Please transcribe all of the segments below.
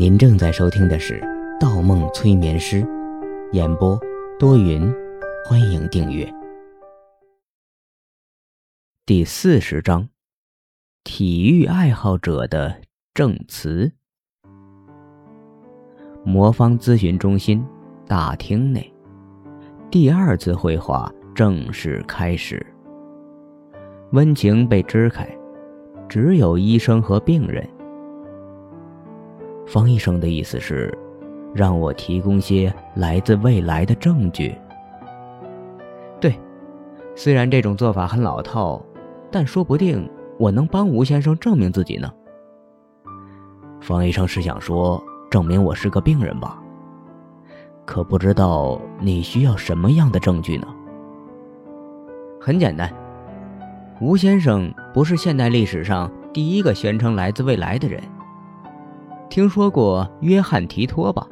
您正在收听的是《盗梦催眠师》，演播多云，欢迎订阅。第四十章：体育爱好者的证词。魔方咨询中心大厅内，第二次会话正式开始。温情被支开，只有医生和病人。方医生的意思是，让我提供些来自未来的证据。对，虽然这种做法很老套，但说不定我能帮吴先生证明自己呢。方医生是想说，证明我是个病人吧？可不知道你需要什么样的证据呢？很简单，吴先生不是现代历史上第一个宣称来自未来的人。听说过约翰·提托吧？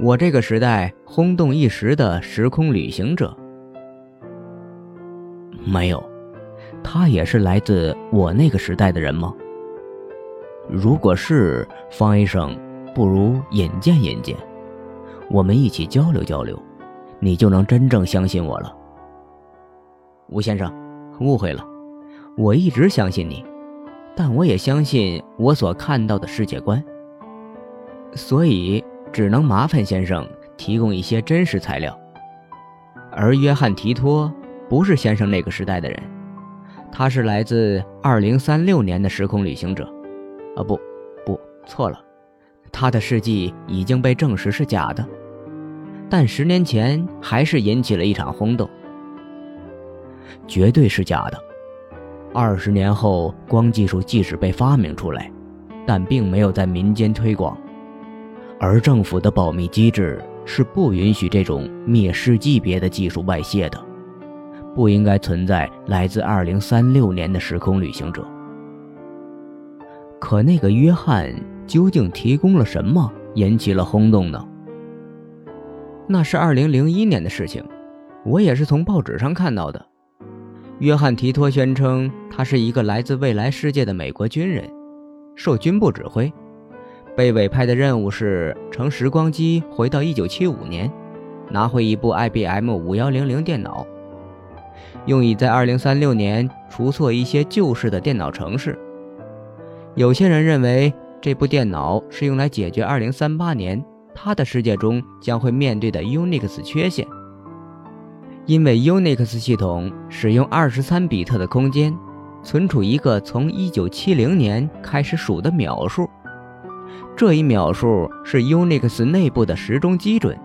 我这个时代轰动一时的时空旅行者。没有，他也是来自我那个时代的人吗？如果是，方医生，不如引荐引荐，我们一起交流交流，你就能真正相信我了。吴先生，误会了，我一直相信你。但我也相信我所看到的世界观，所以只能麻烦先生提供一些真实材料。而约翰·提托不是先生那个时代的人，他是来自2036年的时空旅行者。啊，不，不，错了，他的事迹已经被证实是假的，但十年前还是引起了一场轰动，绝对是假的。二十年后，光技术即使被发明出来，但并没有在民间推广，而政府的保密机制是不允许这种灭世级别的技术外泄的，不应该存在来自二零三六年的时空旅行者。可那个约翰究竟提供了什么，引起了轰动呢？那是二零零一年的事情，我也是从报纸上看到的。约翰·提托宣称，他是一个来自未来世界的美国军人，受军部指挥，被委派的任务是乘时光机回到1975年，拿回一部 IBM 5100电脑，用以在2036年除错一些旧式的电脑程式。有些人认为，这部电脑是用来解决2038年他的世界中将会面对的 Unix 缺陷。因为 Unix 系统使用二十三比特的空间，存储一个从一九七零年开始数的秒数，这一秒数是 Unix 内部的时钟基准。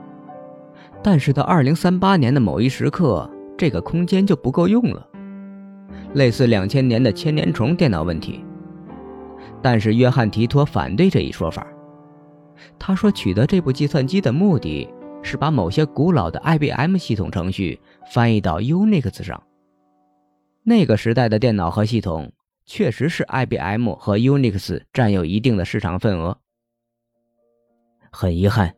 但是到二零三八年的某一时刻，这个空间就不够用了，类似两千年的千年虫电脑问题。但是约翰提托反对这一说法，他说取得这部计算机的目的。是把某些古老的 IBM 系统程序翻译到 Unix 上。那个时代的电脑和系统确实是 IBM 和 Unix 占有一定的市场份额。很遗憾，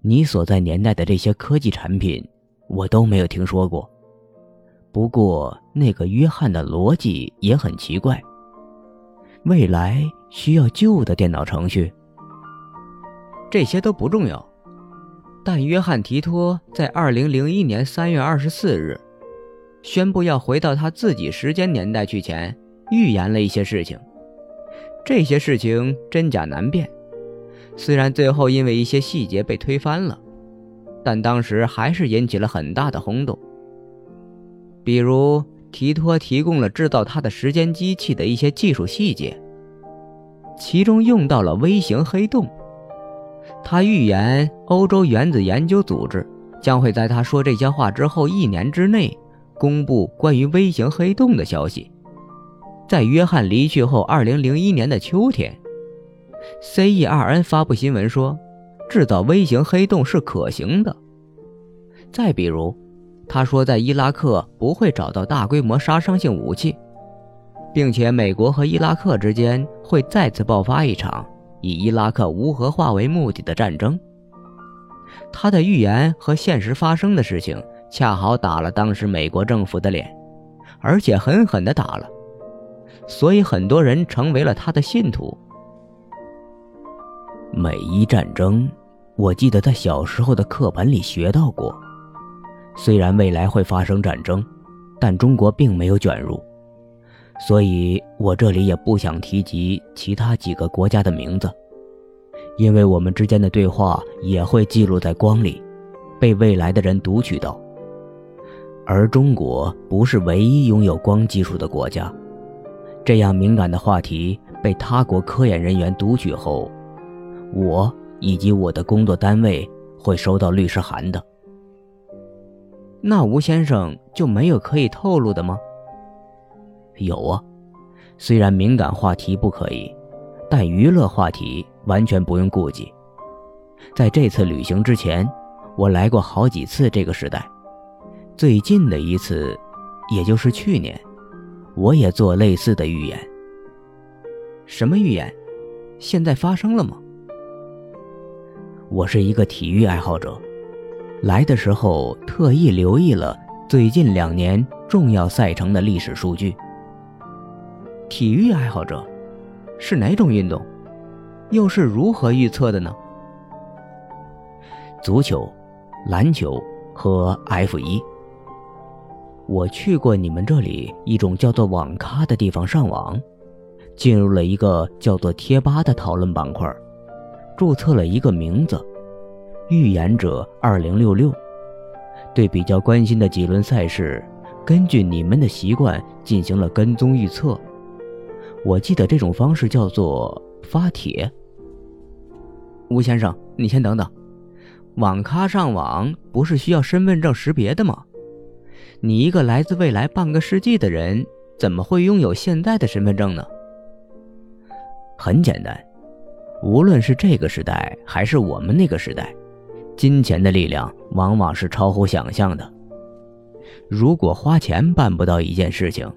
你所在年代的这些科技产品我都没有听说过。不过，那个约翰的逻辑也很奇怪。未来需要旧的电脑程序，这些都不重要。但约翰·提托在2001年3月24日宣布要回到他自己时间年代去前，预言了一些事情。这些事情真假难辨，虽然最后因为一些细节被推翻了，但当时还是引起了很大的轰动。比如，提托提供了制造他的时间机器的一些技术细节，其中用到了微型黑洞。他预言，欧洲原子研究组织将会在他说这些话之后一年之内公布关于微型黑洞的消息。在约翰离去后，2001年的秋天，CERN 发布新闻说，制造微型黑洞是可行的。再比如，他说在伊拉克不会找到大规模杀伤性武器，并且美国和伊拉克之间会再次爆发一场。以伊拉克无核化为目的的战争，他的预言和现实发生的事情恰好打了当时美国政府的脸，而且狠狠地打了，所以很多人成为了他的信徒。美伊战争，我记得在小时候的课本里学到过。虽然未来会发生战争，但中国并没有卷入，所以我这里也不想提及其他几个国家的名字，因为我们之间的对话也会记录在光里，被未来的人读取到。而中国不是唯一拥有光技术的国家，这样敏感的话题被他国科研人员读取后，我以及我的工作单位会收到律师函的。那吴先生就没有可以透露的吗？有啊，虽然敏感话题不可以，但娱乐话题完全不用顾忌。在这次旅行之前，我来过好几次这个时代，最近的一次，也就是去年，我也做类似的预言。什么预言？现在发生了吗？我是一个体育爱好者。来的时候特意留意了最近两年重要赛程的历史数据。体育爱好者是哪种运动？又是如何预测的呢？足球、篮球和 F 一。我去过你们这里一种叫做网咖的地方上网，进入了一个叫做贴吧的讨论板块，注册了一个名字。预言者二零六六，对比较关心的几轮赛事，根据你们的习惯进行了跟踪预测。我记得这种方式叫做发帖。吴先生，你先等等，网咖上网不是需要身份证识别的吗？你一个来自未来半个世纪的人，怎么会拥有现在的身份证呢？很简单，无论是这个时代还是我们那个时代。金钱的力量往往是超乎想象的。如果花钱办不到一件事情，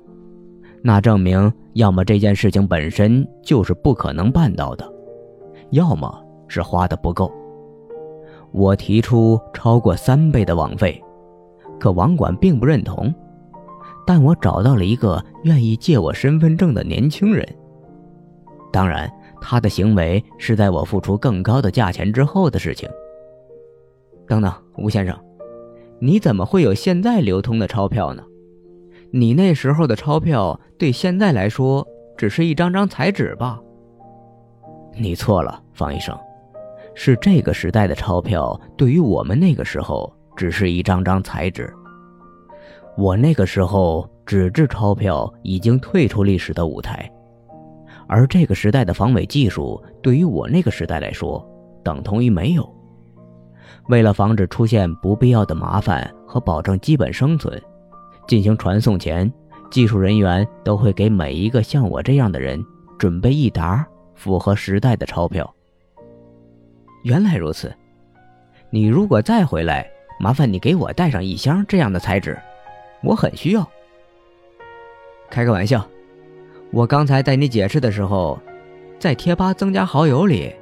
那证明要么这件事情本身就是不可能办到的，要么是花的不够。我提出超过三倍的网费，可网管并不认同。但我找到了一个愿意借我身份证的年轻人。当然，他的行为是在我付出更高的价钱之后的事情。等等，吴先生，你怎么会有现在流通的钞票呢？你那时候的钞票对现在来说只是一张张彩纸吧？你错了，方医生，是这个时代的钞票对于我们那个时候只是一张张彩纸。我那个时候纸质钞票已经退出历史的舞台，而这个时代的防伪技术对于我那个时代来说等同于没有。为了防止出现不必要的麻烦和保证基本生存，进行传送前，技术人员都会给每一个像我这样的人准备一沓符合时代的钞票。原来如此，你如果再回来，麻烦你给我带上一箱这样的彩纸，我很需要。开个玩笑，我刚才在你解释的时候，在贴吧增加好友里，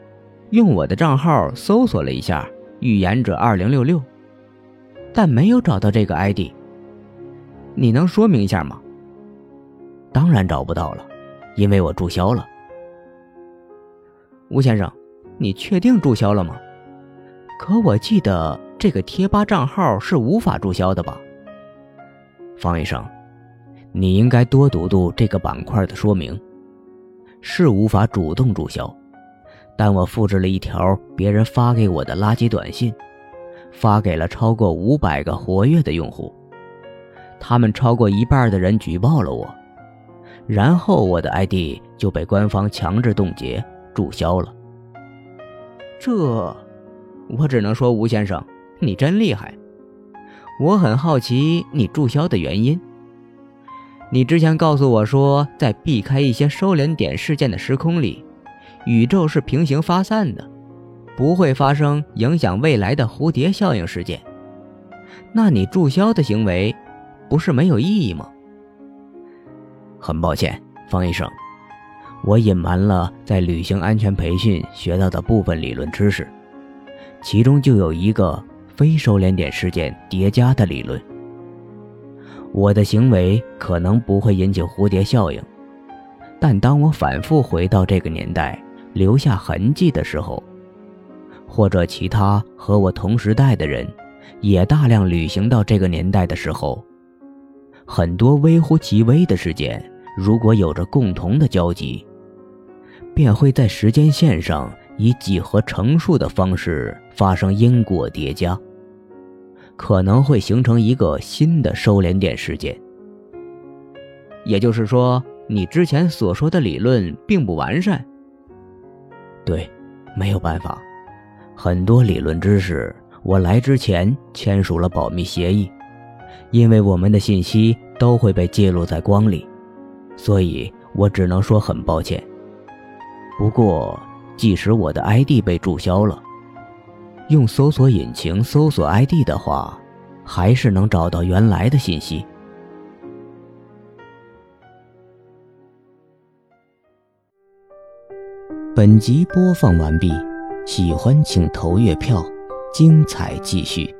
用我的账号搜索了一下。预言者二零六六，但没有找到这个 ID。你能说明一下吗？当然找不到了，因为我注销了。吴先生，你确定注销了吗？可我记得这个贴吧账号是无法注销的吧？方医生，你应该多读读这个板块的说明，是无法主动注销。但我复制了一条别人发给我的垃圾短信，发给了超过五百个活跃的用户，他们超过一半的人举报了我，然后我的 ID 就被官方强制冻结注销了。这，我只能说吴先生，你真厉害。我很好奇你注销的原因。你之前告诉我说，在避开一些收敛点事件的时空里。宇宙是平行发散的，不会发生影响未来的蝴蝶效应事件。那你注销的行为，不是没有意义吗？很抱歉，方医生，我隐瞒了在旅行安全培训学到的部分理论知识，其中就有一个非收敛点事件叠加的理论。我的行为可能不会引起蝴蝶效应，但当我反复回到这个年代。留下痕迹的时候，或者其他和我同时代的人，也大量旅行到这个年代的时候，很多微乎其微的事件，如果有着共同的交集，便会在时间线上以几何乘数的方式发生因果叠加，可能会形成一个新的收敛点事件。也就是说，你之前所说的理论并不完善。对，没有办法，很多理论知识我来之前签署了保密协议，因为我们的信息都会被记录在光里，所以我只能说很抱歉。不过，即使我的 ID 被注销了，用搜索引擎搜索 ID 的话，还是能找到原来的信息。本集播放完毕，喜欢请投月票，精彩继续。